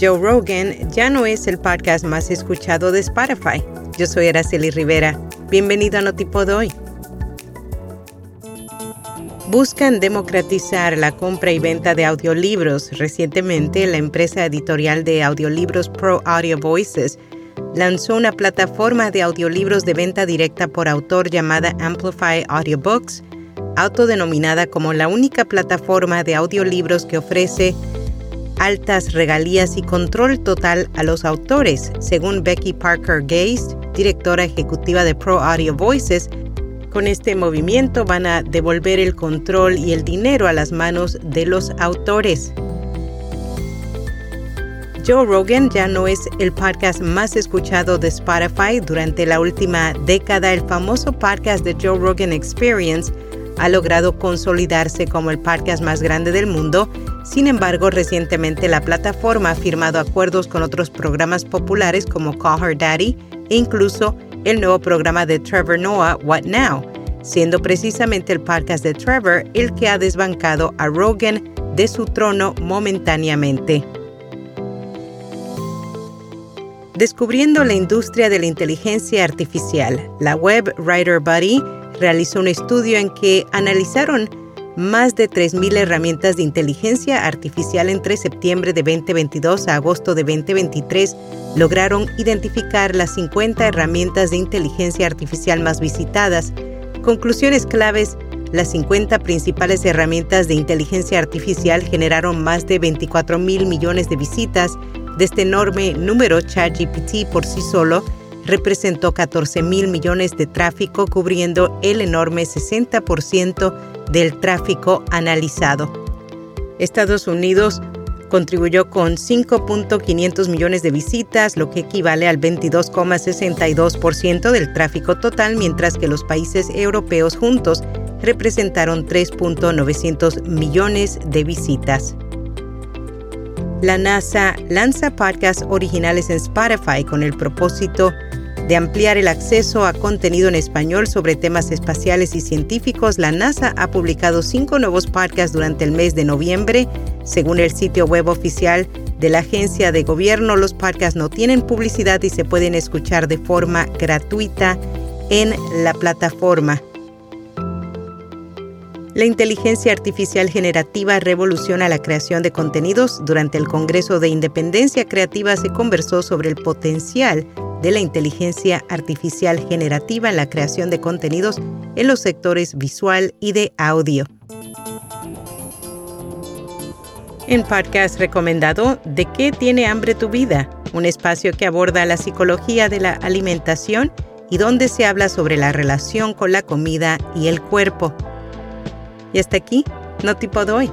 Joe Rogan ya no es el podcast más escuchado de Spotify. Yo soy Araceli Rivera. Bienvenido a Notipod hoy buscan democratizar la compra y venta de audiolibros. Recientemente, la empresa editorial de audiolibros Pro Audio Voices lanzó una plataforma de audiolibros de venta directa por autor llamada Amplify Audiobooks, autodenominada como la única plataforma de audiolibros que ofrece altas regalías y control total a los autores, según Becky Parker Geist, directora ejecutiva de Pro Audio Voices, con este movimiento van a devolver el control y el dinero a las manos de los autores. Joe Rogan ya no es el podcast más escuchado de Spotify. Durante la última década, el famoso podcast de Joe Rogan Experience ha logrado consolidarse como el podcast más grande del mundo. Sin embargo, recientemente la plataforma ha firmado acuerdos con otros programas populares como Call Her Daddy e incluso el nuevo programa de Trevor Noah, What Now, siendo precisamente el podcast de Trevor el que ha desbancado a Rogan de su trono momentáneamente. Descubriendo la industria de la inteligencia artificial, la web Writer Buddy realizó un estudio en que analizaron más de 3.000 herramientas de inteligencia artificial entre septiembre de 2022 a agosto de 2023 lograron identificar las 50 herramientas de inteligencia artificial más visitadas. Conclusiones claves. Las 50 principales herramientas de inteligencia artificial generaron más de 24 mil millones de visitas. De este enorme número, ChatGPT por sí solo representó 14 mil millones de tráfico, cubriendo el enorme 60% del tráfico analizado. Estados Unidos contribuyó con 5.500 millones de visitas, lo que equivale al 22,62% del tráfico total, mientras que los países europeos juntos representaron 3.900 millones de visitas. La NASA lanza podcasts originales en Spotify con el propósito de ampliar el acceso a contenido en español sobre temas espaciales y científicos, la NASA ha publicado cinco nuevos podcasts durante el mes de noviembre. Según el sitio web oficial de la agencia de gobierno, los podcasts no tienen publicidad y se pueden escuchar de forma gratuita en la plataforma. La inteligencia artificial generativa revoluciona la creación de contenidos. Durante el Congreso de Independencia Creativa se conversó sobre el potencial de la inteligencia artificial generativa en la creación de contenidos en los sectores visual y de audio. En podcast recomendado ¿De qué tiene hambre tu vida? Un espacio que aborda la psicología de la alimentación y donde se habla sobre la relación con la comida y el cuerpo. Y hasta aquí, no tipo de hoy.